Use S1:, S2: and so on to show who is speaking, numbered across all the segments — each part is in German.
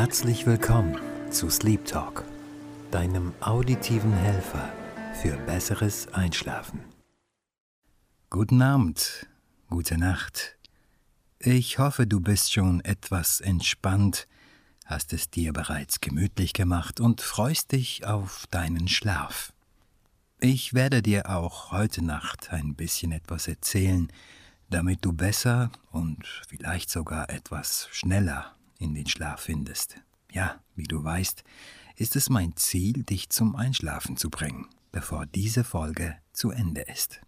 S1: Herzlich willkommen zu Sleep Talk, deinem auditiven Helfer für besseres Einschlafen. Guten Abend, gute Nacht. Ich hoffe, du bist schon etwas entspannt, hast es dir bereits gemütlich gemacht und freust dich auf deinen Schlaf. Ich werde dir auch heute Nacht ein bisschen etwas erzählen, damit du besser und vielleicht sogar etwas schneller in den Schlaf findest. Ja, wie du weißt, ist es mein Ziel, dich zum Einschlafen zu bringen, bevor diese Folge zu Ende ist.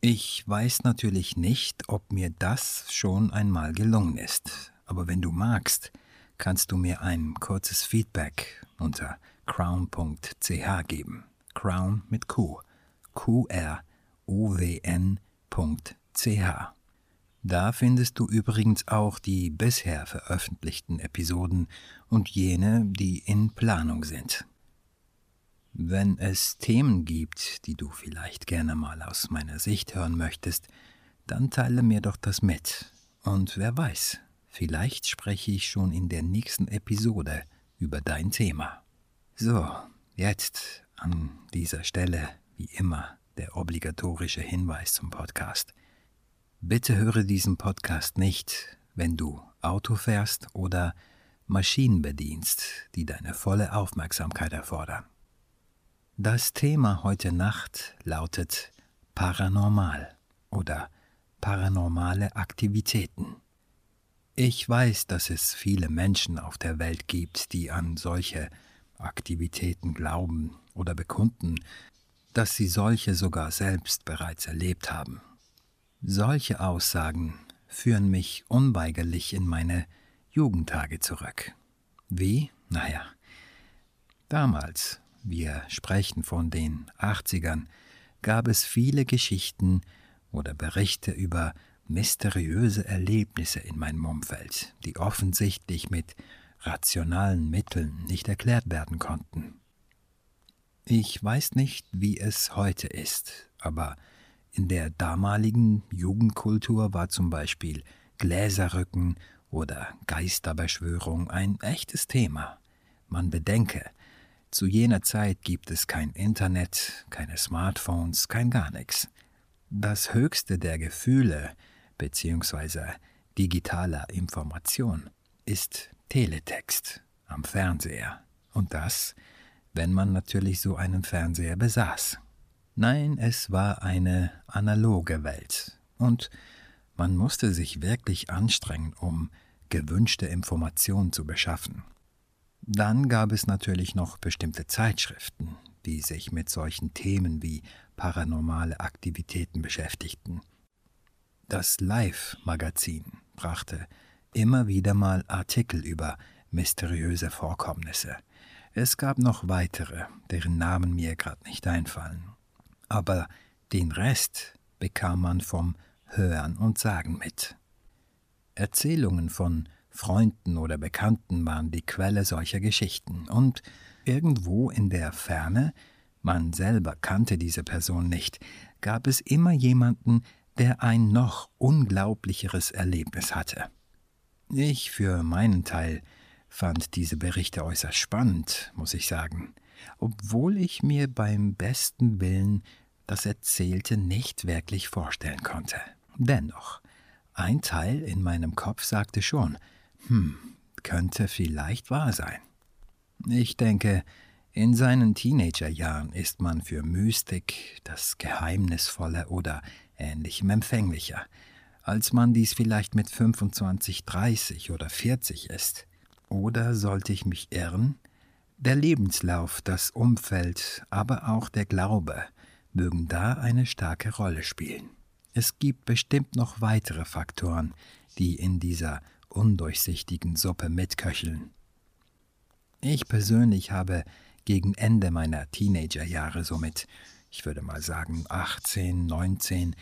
S1: Ich weiß natürlich nicht, ob mir das schon einmal gelungen ist, aber wenn du magst, kannst du mir ein kurzes Feedback unter crown.ch geben. Crown mit Q. Q-R-O-W-N.ch. Da findest du übrigens auch die bisher veröffentlichten Episoden und jene, die in Planung sind. Wenn es Themen gibt, die du vielleicht gerne mal aus meiner Sicht hören möchtest, dann teile mir doch das mit. Und wer weiß, vielleicht spreche ich schon in der nächsten Episode über dein Thema. So, jetzt an dieser Stelle, wie immer, der obligatorische Hinweis zum Podcast. Bitte höre diesen Podcast nicht, wenn du Auto fährst oder Maschinen bedienst, die deine volle Aufmerksamkeit erfordern. Das Thema heute Nacht lautet Paranormal oder paranormale Aktivitäten. Ich weiß, dass es viele Menschen auf der Welt gibt, die an solche Aktivitäten glauben oder bekunden, dass sie solche sogar selbst bereits erlebt haben. Solche Aussagen führen mich unweigerlich in meine Jugendtage zurück. Wie? Naja, damals, wir sprechen von den 80ern, gab es viele Geschichten oder Berichte über mysteriöse Erlebnisse in meinem Umfeld, die offensichtlich mit rationalen Mitteln nicht erklärt werden konnten. Ich weiß nicht, wie es heute ist, aber in der damaligen Jugendkultur war zum Beispiel Gläserrücken oder Geisterbeschwörung ein echtes Thema. Man bedenke, zu jener Zeit gibt es kein Internet, keine Smartphones, kein gar nichts. Das höchste der Gefühle bzw. digitaler Information ist Teletext am Fernseher. Und das, wenn man natürlich so einen Fernseher besaß. Nein, es war eine analoge Welt, und man musste sich wirklich anstrengen, um gewünschte Informationen zu beschaffen. Dann gab es natürlich noch bestimmte Zeitschriften, die sich mit solchen Themen wie paranormale Aktivitäten beschäftigten. Das Live-Magazin brachte immer wieder mal Artikel über mysteriöse Vorkommnisse. Es gab noch weitere, deren Namen mir gerade nicht einfallen aber den Rest bekam man vom Hören und Sagen mit. Erzählungen von Freunden oder Bekannten waren die Quelle solcher Geschichten, und irgendwo in der Ferne, man selber kannte diese Person nicht, gab es immer jemanden, der ein noch unglaublicheres Erlebnis hatte. Ich für meinen Teil fand diese Berichte äußerst spannend, muss ich sagen obwohl ich mir beim besten Willen das Erzählte nicht wirklich vorstellen konnte. Dennoch, ein Teil in meinem Kopf sagte schon, hm, könnte vielleicht wahr sein. Ich denke, in seinen Teenagerjahren ist man für Mystik, das Geheimnisvolle oder ähnlichem empfänglicher, als man dies vielleicht mit 25, 30 oder 40 ist. Oder sollte ich mich irren? Der Lebenslauf, das Umfeld, aber auch der Glaube mögen da eine starke Rolle spielen. Es gibt bestimmt noch weitere Faktoren, die in dieser undurchsichtigen Suppe mitköcheln. Ich persönlich habe gegen Ende meiner Teenagerjahre somit, ich würde mal sagen 18, 19,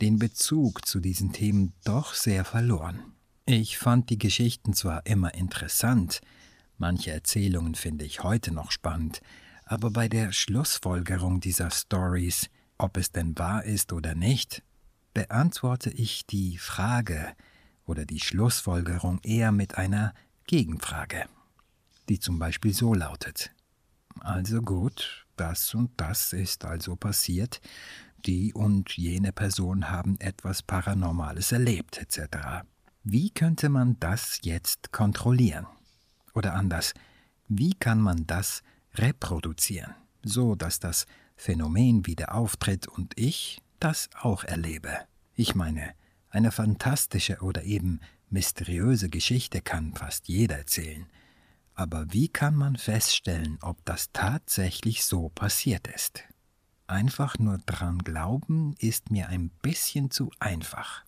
S1: den Bezug zu diesen Themen doch sehr verloren. Ich fand die Geschichten zwar immer interessant, Manche Erzählungen finde ich heute noch spannend, aber bei der Schlussfolgerung dieser Stories, ob es denn wahr ist oder nicht, beantworte ich die Frage oder die Schlussfolgerung eher mit einer Gegenfrage, die zum Beispiel so lautet. Also gut, das und das ist also passiert, die und jene Person haben etwas Paranormales erlebt, etc. Wie könnte man das jetzt kontrollieren? Oder anders, wie kann man das reproduzieren, so dass das Phänomen wieder auftritt und ich das auch erlebe? Ich meine, eine fantastische oder eben mysteriöse Geschichte kann fast jeder erzählen. Aber wie kann man feststellen, ob das tatsächlich so passiert ist? Einfach nur dran glauben ist mir ein bisschen zu einfach.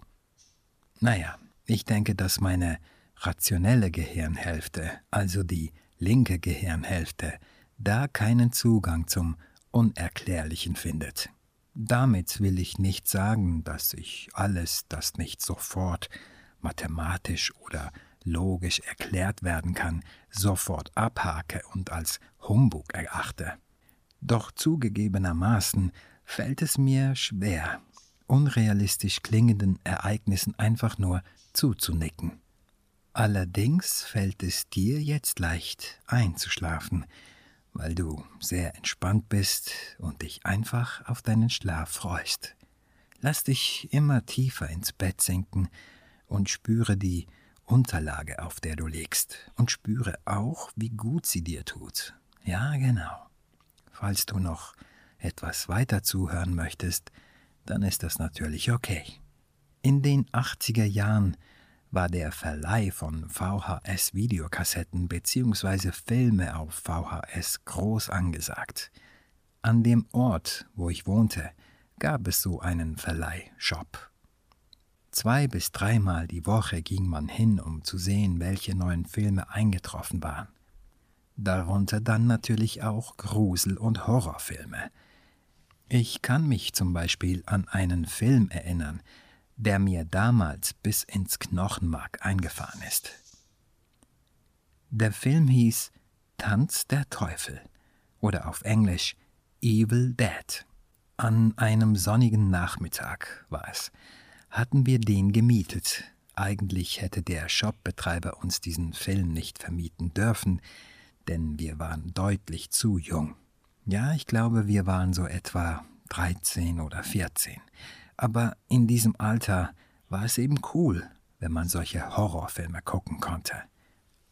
S1: Naja, ich denke, dass meine rationelle Gehirnhälfte, also die linke Gehirnhälfte, da keinen Zugang zum Unerklärlichen findet. Damit will ich nicht sagen, dass ich alles, das nicht sofort mathematisch oder logisch erklärt werden kann, sofort abhake und als Humbug erachte. Doch zugegebenermaßen fällt es mir schwer, unrealistisch klingenden Ereignissen einfach nur zuzunicken. Allerdings fällt es dir jetzt leicht einzuschlafen, weil du sehr entspannt bist und dich einfach auf deinen Schlaf freust. Lass dich immer tiefer ins Bett sinken und spüre die Unterlage, auf der du liegst, und spüre auch, wie gut sie dir tut. Ja, genau. Falls du noch etwas weiter zuhören möchtest, dann ist das natürlich okay. In den 80er Jahren war der Verleih von VHS-Videokassetten bzw. Filme auf VHS groß angesagt. An dem Ort, wo ich wohnte, gab es so einen Verleihshop. Zwei bis dreimal die Woche ging man hin, um zu sehen, welche neuen Filme eingetroffen waren. Darunter dann natürlich auch Grusel- und Horrorfilme. Ich kann mich zum Beispiel an einen Film erinnern, der mir damals bis ins Knochenmark eingefahren ist. Der Film hieß Tanz der Teufel oder auf Englisch Evil Dead. An einem sonnigen Nachmittag war es, hatten wir den gemietet. Eigentlich hätte der Shopbetreiber uns diesen Film nicht vermieten dürfen, denn wir waren deutlich zu jung. Ja, ich glaube, wir waren so etwa 13 oder 14 aber in diesem Alter war es eben cool, wenn man solche Horrorfilme gucken konnte.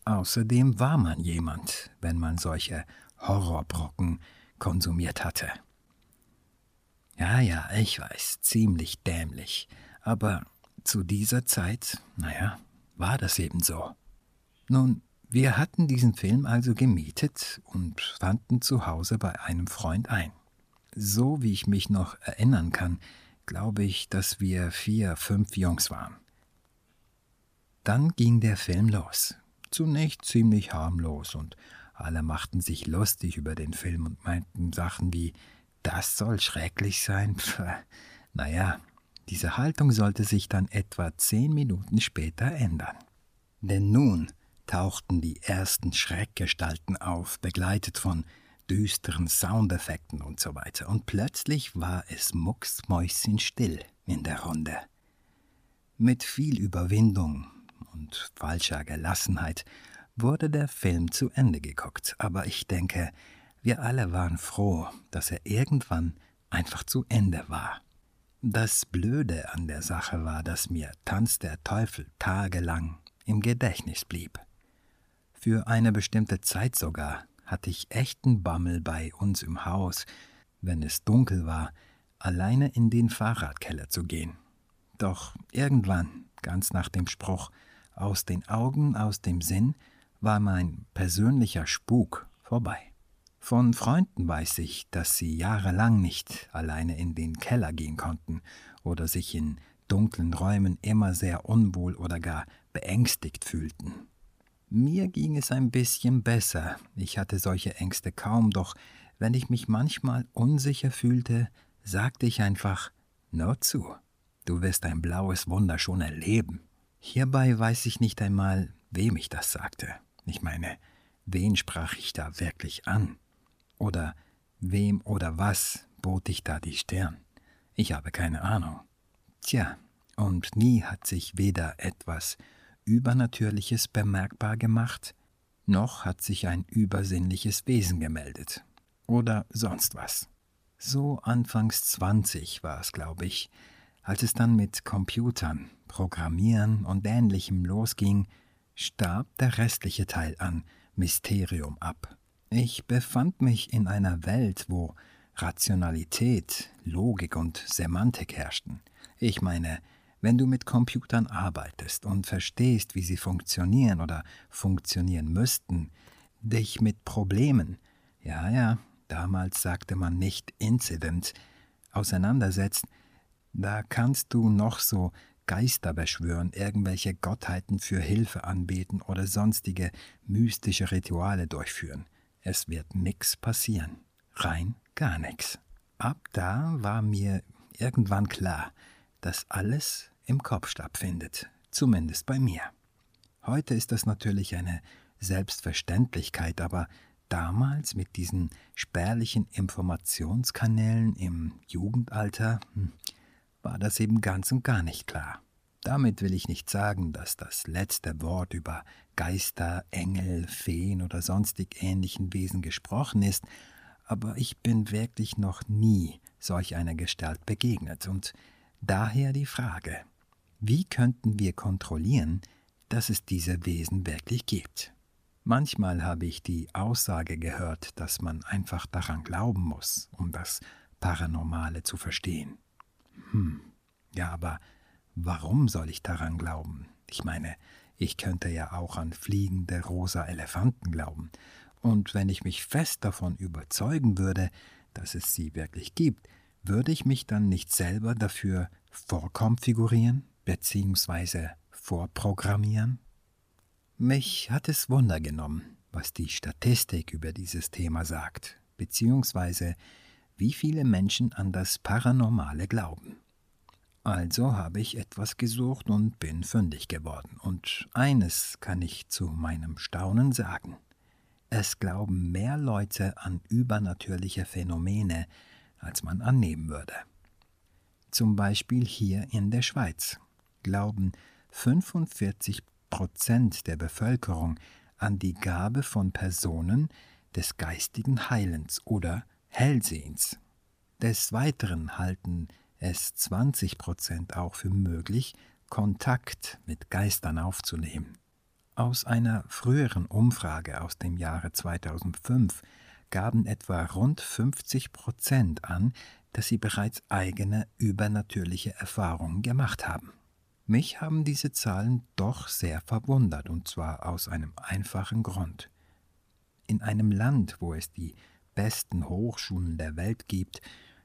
S1: Außerdem war man jemand, wenn man solche Horrorbrocken konsumiert hatte. Ja, ja, ich weiß, ziemlich dämlich, aber zu dieser Zeit, naja, war das eben so. Nun, wir hatten diesen Film also gemietet und fanden zu Hause bei einem Freund ein. So wie ich mich noch erinnern kann, glaube ich, dass wir vier, fünf Jungs waren. Dann ging der Film los. Zunächst ziemlich harmlos und alle machten sich lustig über den Film und meinten Sachen wie, das soll schrecklich sein. Pff, naja, diese Haltung sollte sich dann etwa zehn Minuten später ändern. Denn nun tauchten die ersten Schreckgestalten auf, begleitet von düsteren Soundeffekten und so weiter. Und plötzlich war es mucksmäuschenstill in der Runde. Mit viel Überwindung und falscher Gelassenheit wurde der Film zu Ende geguckt, aber ich denke, wir alle waren froh, dass er irgendwann einfach zu Ende war. Das Blöde an der Sache war, dass mir Tanz der Teufel tagelang im Gedächtnis blieb. Für eine bestimmte Zeit sogar, hatte ich echten Bammel bei uns im Haus, wenn es dunkel war, alleine in den Fahrradkeller zu gehen. Doch irgendwann, ganz nach dem Spruch aus den Augen, aus dem Sinn, war mein persönlicher Spuk vorbei. Von Freunden weiß ich, dass sie jahrelang nicht alleine in den Keller gehen konnten oder sich in dunklen Räumen immer sehr unwohl oder gar beängstigt fühlten. Mir ging es ein bisschen besser, ich hatte solche Ängste kaum, doch wenn ich mich manchmal unsicher fühlte, sagte ich einfach Nur zu, du wirst ein blaues Wunder schon erleben. Hierbei weiß ich nicht einmal, wem ich das sagte. Ich meine, wen sprach ich da wirklich an? Oder wem oder was bot ich da die Stirn? Ich habe keine Ahnung. Tja, und nie hat sich weder etwas Übernatürliches bemerkbar gemacht, noch hat sich ein übersinnliches Wesen gemeldet. Oder sonst was. So anfangs 20 war es, glaube ich, als es dann mit Computern, Programmieren und ähnlichem losging, starb der restliche Teil an Mysterium ab. Ich befand mich in einer Welt, wo Rationalität, Logik und Semantik herrschten. Ich meine, wenn du mit Computern arbeitest und verstehst, wie sie funktionieren oder funktionieren müssten, dich mit Problemen, ja, ja, damals sagte man nicht Incident, auseinandersetzt, da kannst du noch so Geister beschwören, irgendwelche Gottheiten für Hilfe anbeten oder sonstige mystische Rituale durchführen. Es wird nix passieren. Rein gar nix. Ab da war mir irgendwann klar, dass alles im Kopf stattfindet, zumindest bei mir. Heute ist das natürlich eine Selbstverständlichkeit, aber damals mit diesen spärlichen Informationskanälen im Jugendalter hm, war das eben ganz und gar nicht klar. Damit will ich nicht sagen, dass das letzte Wort über Geister, Engel, Feen oder sonstig ähnlichen Wesen gesprochen ist, aber ich bin wirklich noch nie solch einer Gestalt begegnet und daher die Frage, wie könnten wir kontrollieren, dass es diese Wesen wirklich gibt? Manchmal habe ich die Aussage gehört, dass man einfach daran glauben muss, um das Paranormale zu verstehen. Hm, ja, aber warum soll ich daran glauben? Ich meine, ich könnte ja auch an fliegende rosa Elefanten glauben, und wenn ich mich fest davon überzeugen würde, dass es sie wirklich gibt, würde ich mich dann nicht selber dafür vorkonfigurieren bzw. vorprogrammieren? Mich hat es Wunder genommen, was die Statistik über dieses Thema sagt, beziehungsweise wie viele Menschen an das Paranormale glauben. Also habe ich etwas gesucht und bin fündig geworden, und eines kann ich zu meinem Staunen sagen. Es glauben mehr Leute an übernatürliche Phänomene, als man annehmen würde. Zum Beispiel hier in der Schweiz glauben 45 Prozent der Bevölkerung an die Gabe von Personen des geistigen Heilens oder Hellsehens. Des Weiteren halten es 20 Prozent auch für möglich, Kontakt mit Geistern aufzunehmen. Aus einer früheren Umfrage aus dem Jahre 2005 gaben etwa rund 50 Prozent an, dass sie bereits eigene übernatürliche Erfahrungen gemacht haben. Mich haben diese Zahlen doch sehr verwundert, und zwar aus einem einfachen Grund. In einem Land, wo es die besten Hochschulen der Welt gibt,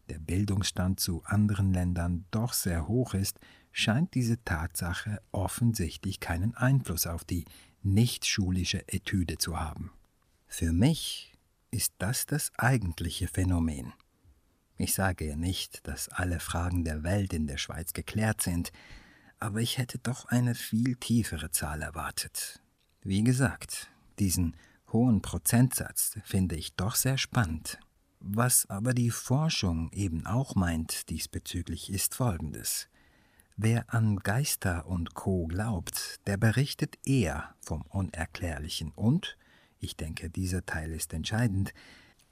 S1: der Bildungsstand zu anderen Ländern doch sehr hoch ist, scheint diese Tatsache offensichtlich keinen Einfluss auf die nichtschulische Etüde zu haben. Für mich ist das das eigentliche Phänomen. Ich sage ja nicht, dass alle Fragen der Welt in der Schweiz geklärt sind, aber ich hätte doch eine viel tiefere Zahl erwartet. Wie gesagt, diesen hohen Prozentsatz finde ich doch sehr spannend. Was aber die Forschung eben auch meint diesbezüglich ist folgendes. Wer an Geister und Co glaubt, der berichtet eher vom Unerklärlichen und, ich denke, dieser Teil ist entscheidend,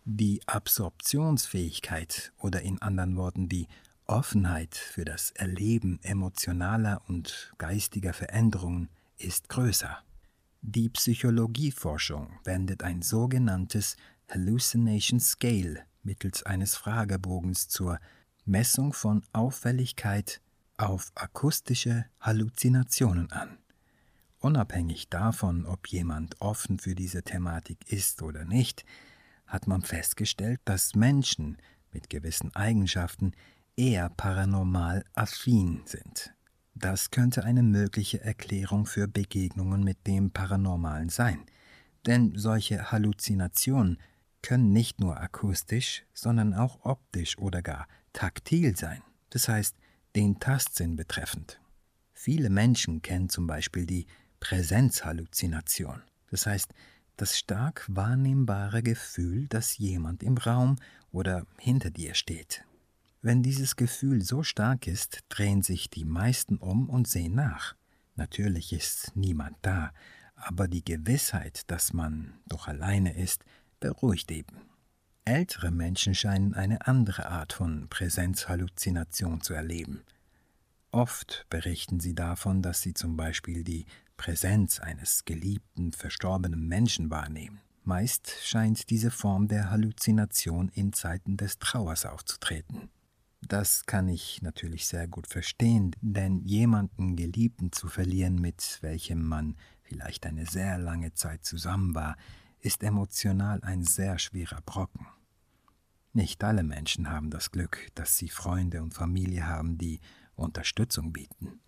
S1: die Absorptionsfähigkeit oder in anderen Worten die Offenheit für das Erleben emotionaler und geistiger Veränderungen ist größer. Die Psychologieforschung wendet ein sogenanntes Hallucination Scale mittels eines Fragebogens zur Messung von Auffälligkeit auf akustische Halluzinationen an. Unabhängig davon, ob jemand offen für diese Thematik ist oder nicht, hat man festgestellt, dass Menschen mit gewissen Eigenschaften eher paranormal affin sind. Das könnte eine mögliche Erklärung für Begegnungen mit dem Paranormalen sein, denn solche Halluzinationen können nicht nur akustisch, sondern auch optisch oder gar taktil sein, das heißt den Tastsinn betreffend. Viele Menschen kennen zum Beispiel die Präsenzhalluzination, das heißt das stark wahrnehmbare Gefühl, dass jemand im Raum oder hinter dir steht. Wenn dieses Gefühl so stark ist, drehen sich die meisten um und sehen nach. Natürlich ist niemand da, aber die Gewissheit, dass man doch alleine ist, beruhigt eben. Ältere Menschen scheinen eine andere Art von Präsenzhalluzination zu erleben. Oft berichten sie davon, dass sie zum Beispiel die Präsenz eines geliebten, verstorbenen Menschen wahrnehmen. Meist scheint diese Form der Halluzination in Zeiten des Trauers aufzutreten. Das kann ich natürlich sehr gut verstehen, denn jemanden Geliebten zu verlieren, mit welchem man vielleicht eine sehr lange Zeit zusammen war, ist emotional ein sehr schwerer Brocken. Nicht alle Menschen haben das Glück, dass sie Freunde und Familie haben, die Unterstützung bieten.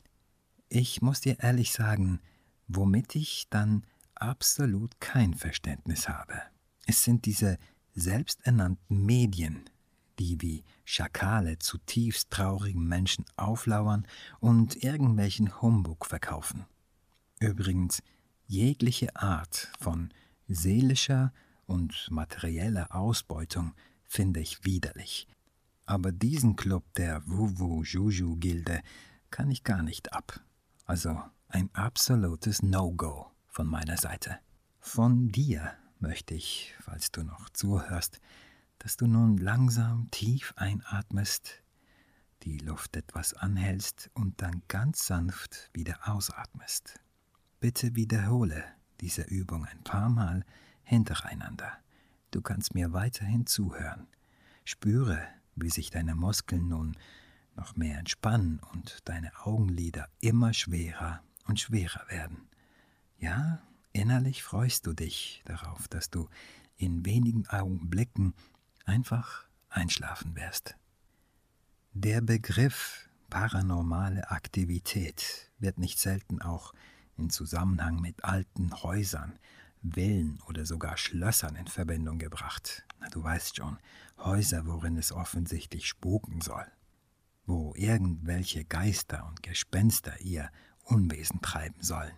S1: Ich muss dir ehrlich sagen, womit ich dann absolut kein Verständnis habe. Es sind diese selbsternannten Medien, die wie Schakale zutiefst traurigen Menschen auflauern und irgendwelchen Humbug verkaufen. Übrigens, jegliche Art von seelischer und materieller Ausbeutung finde ich widerlich. Aber diesen Club der Wuwu-Juju-Gilde kann ich gar nicht ab. Also ein absolutes No-Go von meiner Seite. Von dir möchte ich, falls du noch zuhörst, dass du nun langsam tief einatmest, die Luft etwas anhältst und dann ganz sanft wieder ausatmest. Bitte wiederhole diese Übung ein paar Mal hintereinander. Du kannst mir weiterhin zuhören. Spüre, wie sich deine Muskeln nun noch mehr entspannen und deine Augenlider immer schwerer und schwerer werden. Ja, innerlich freust du dich darauf, dass du in wenigen Augenblicken einfach einschlafen wirst. Der Begriff paranormale Aktivität wird nicht selten auch in Zusammenhang mit alten Häusern, Villen oder sogar Schlössern in Verbindung gebracht. Na, du weißt schon, Häuser, worin es offensichtlich spuken soll, wo irgendwelche Geister und Gespenster ihr Unwesen treiben sollen.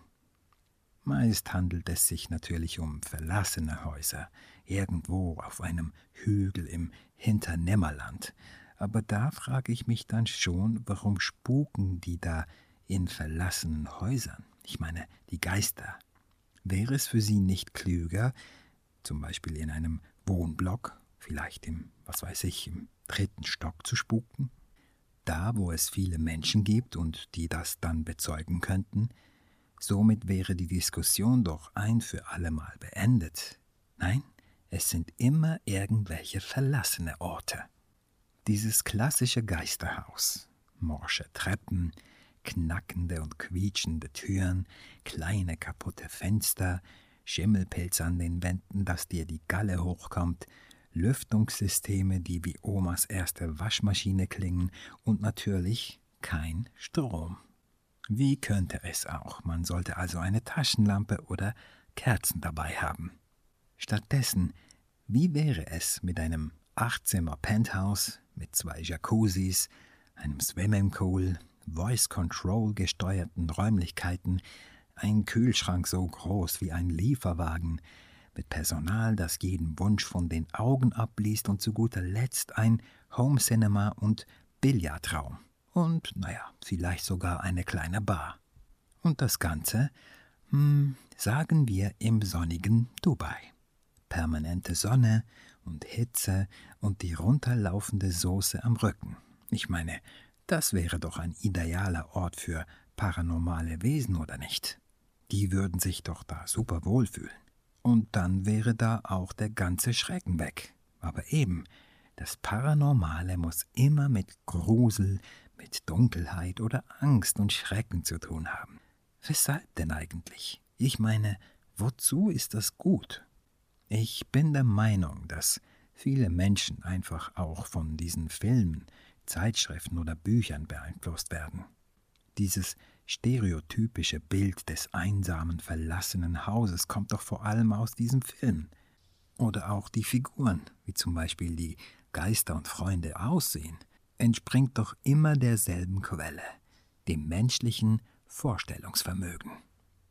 S1: Meist handelt es sich natürlich um verlassene Häuser, irgendwo auf einem Hügel im Hinternämmerland. Aber da frage ich mich dann schon, warum spuken die da in verlassenen Häusern? Ich meine, die Geister. Wäre es für sie nicht klüger, zum Beispiel in einem Wohnblock, vielleicht im, was weiß ich, im dritten Stock zu spuken? Da, wo es viele Menschen gibt und die das dann bezeugen könnten, Somit wäre die Diskussion doch ein für allemal beendet. Nein, es sind immer irgendwelche verlassene Orte. Dieses klassische Geisterhaus, morsche Treppen, knackende und quietschende Türen, kleine kaputte Fenster, Schimmelpilz an den Wänden, dass dir die Galle hochkommt, Lüftungssysteme, die wie Omas erste Waschmaschine klingen und natürlich kein Strom. Wie könnte es auch? Man sollte also eine Taschenlampe oder Kerzen dabei haben. Stattdessen, wie wäre es mit einem Achtzimmer Penthouse mit zwei Jacuzzis, einem Swimmingpool, Voice Control gesteuerten Räumlichkeiten, ein Kühlschrank so groß wie ein Lieferwagen, mit Personal, das jeden Wunsch von den Augen abliest und zu guter Letzt ein Home Cinema und Billardraum und, naja, vielleicht sogar eine kleine Bar. Und das Ganze, hm, sagen wir im sonnigen Dubai. Permanente Sonne und Hitze und die runterlaufende Soße am Rücken. Ich meine, das wäre doch ein idealer Ort für paranormale Wesen, oder nicht? Die würden sich doch da super wohlfühlen. Und dann wäre da auch der ganze Schrecken weg. Aber eben, das Paranormale muss immer mit Grusel, mit Dunkelheit oder Angst und Schrecken zu tun haben. Weshalb denn eigentlich? Ich meine, wozu ist das gut? Ich bin der Meinung, dass viele Menschen einfach auch von diesen Filmen, Zeitschriften oder Büchern beeinflusst werden. Dieses stereotypische Bild des einsamen, verlassenen Hauses kommt doch vor allem aus diesem Film. Oder auch die Figuren, wie zum Beispiel die Geister und Freunde aussehen entspringt doch immer derselben Quelle, dem menschlichen Vorstellungsvermögen.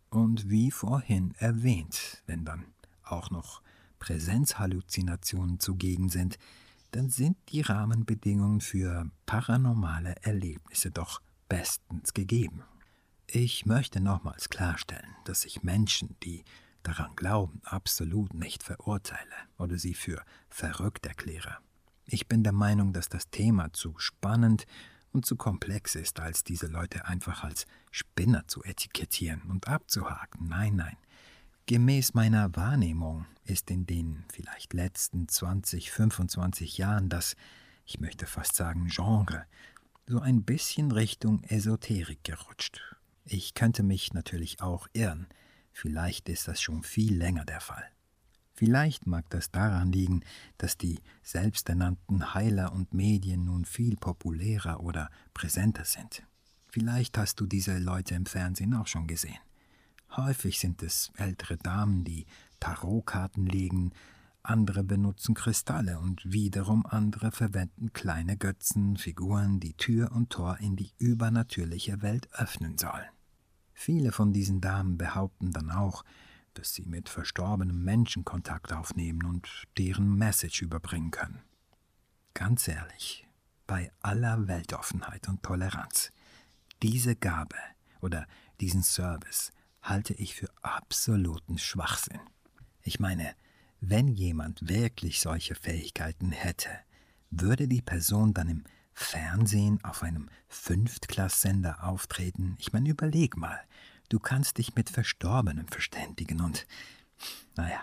S1: Und wie vorhin erwähnt, wenn dann auch noch Präsenzhalluzinationen zugegen sind, dann sind die Rahmenbedingungen für paranormale Erlebnisse doch bestens gegeben. Ich möchte nochmals klarstellen, dass ich Menschen, die daran glauben, absolut nicht verurteile oder sie für verrückt erkläre. Ich bin der Meinung, dass das Thema zu spannend und zu komplex ist, als diese Leute einfach als Spinner zu etikettieren und abzuhaken. Nein, nein. Gemäß meiner Wahrnehmung ist in den vielleicht letzten 20, 25 Jahren das, ich möchte fast sagen, Genre, so ein bisschen Richtung Esoterik gerutscht. Ich könnte mich natürlich auch irren, vielleicht ist das schon viel länger der Fall. Vielleicht mag das daran liegen, dass die selbsternannten Heiler und Medien nun viel populärer oder präsenter sind. Vielleicht hast du diese Leute im Fernsehen auch schon gesehen. Häufig sind es ältere Damen, die Tarotkarten legen, andere benutzen Kristalle und wiederum andere verwenden kleine Götzen, Figuren, die Tür und Tor in die übernatürliche Welt öffnen sollen. Viele von diesen Damen behaupten dann auch, dass sie mit verstorbenen Menschen Kontakt aufnehmen und deren Message überbringen können. Ganz ehrlich, bei aller Weltoffenheit und Toleranz, diese Gabe oder diesen Service halte ich für absoluten Schwachsinn. Ich meine, wenn jemand wirklich solche Fähigkeiten hätte, würde die Person dann im Fernsehen auf einem Fünftklasssender auftreten? Ich meine, überleg mal, du kannst dich mit Verstorbenen verständigen und, naja,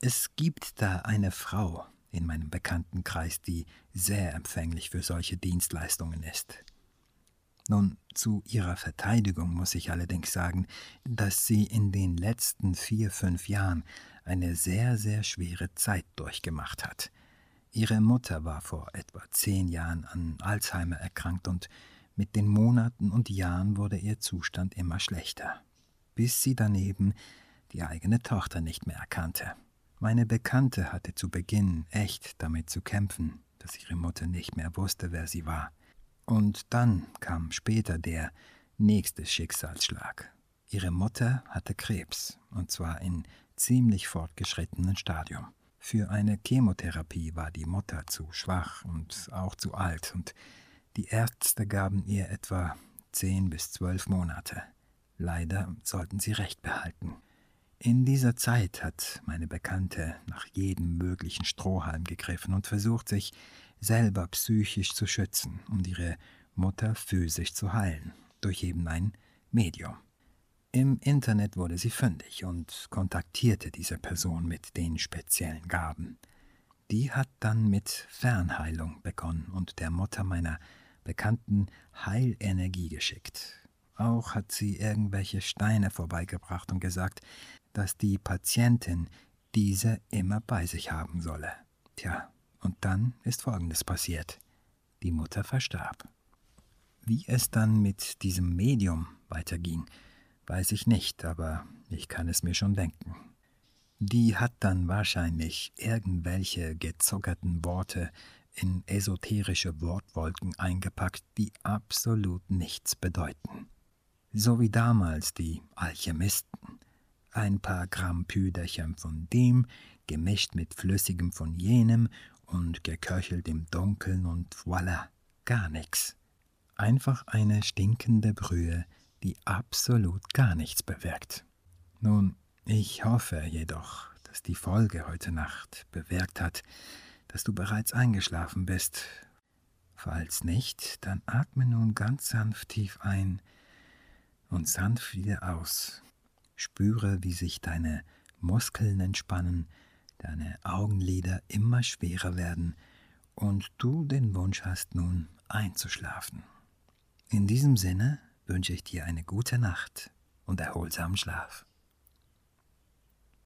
S1: es gibt da eine Frau in meinem Bekanntenkreis, die sehr empfänglich für solche Dienstleistungen ist. Nun, zu ihrer Verteidigung muss ich allerdings sagen, dass sie in den letzten vier, fünf Jahren eine sehr, sehr schwere Zeit durchgemacht hat. Ihre Mutter war vor etwa zehn Jahren an Alzheimer erkrankt und mit den Monaten und Jahren wurde ihr Zustand immer schlechter, bis sie daneben die eigene Tochter nicht mehr erkannte. Meine Bekannte hatte zu Beginn echt damit zu kämpfen, dass ihre Mutter nicht mehr wusste, wer sie war. Und dann kam später der nächste Schicksalsschlag. Ihre Mutter hatte Krebs, und zwar in ziemlich fortgeschrittenen Stadium. Für eine Chemotherapie war die Mutter zu schwach und auch zu alt, und die Ärzte gaben ihr etwa zehn bis zwölf Monate. Leider sollten sie Recht behalten. In dieser Zeit hat meine Bekannte nach jedem möglichen Strohhalm gegriffen und versucht, sich selber psychisch zu schützen und ihre Mutter physisch zu heilen, durch eben ein Medium. Im Internet wurde sie fündig und kontaktierte diese Person mit den speziellen Gaben. Die hat dann mit Fernheilung begonnen und der Mutter meiner Bekannten Heilenergie geschickt. Auch hat sie irgendwelche Steine vorbeigebracht und gesagt, dass die Patientin diese immer bei sich haben solle. Tja, und dann ist Folgendes passiert. Die Mutter verstarb. Wie es dann mit diesem Medium weiterging, weiß ich nicht, aber ich kann es mir schon denken. Die hat dann wahrscheinlich irgendwelche gezuckerten Worte in esoterische Wortwolken eingepackt, die absolut nichts bedeuten. So wie damals die Alchemisten. Ein paar Gramm Püderchen von dem, gemischt mit Flüssigem von jenem und geköchelt im Dunkeln und voilà, gar nichts. Einfach eine stinkende Brühe, die absolut gar nichts bewirkt. Nun, ich hoffe jedoch, dass die Folge heute Nacht bewirkt hat, dass du bereits eingeschlafen bist. Falls nicht, dann atme nun ganz sanft tief ein und sanft wieder aus. Spüre, wie sich deine Muskeln entspannen, deine Augenlider immer schwerer werden und du den Wunsch hast nun einzuschlafen. In diesem Sinne wünsche ich dir eine gute Nacht und erholsamen Schlaf.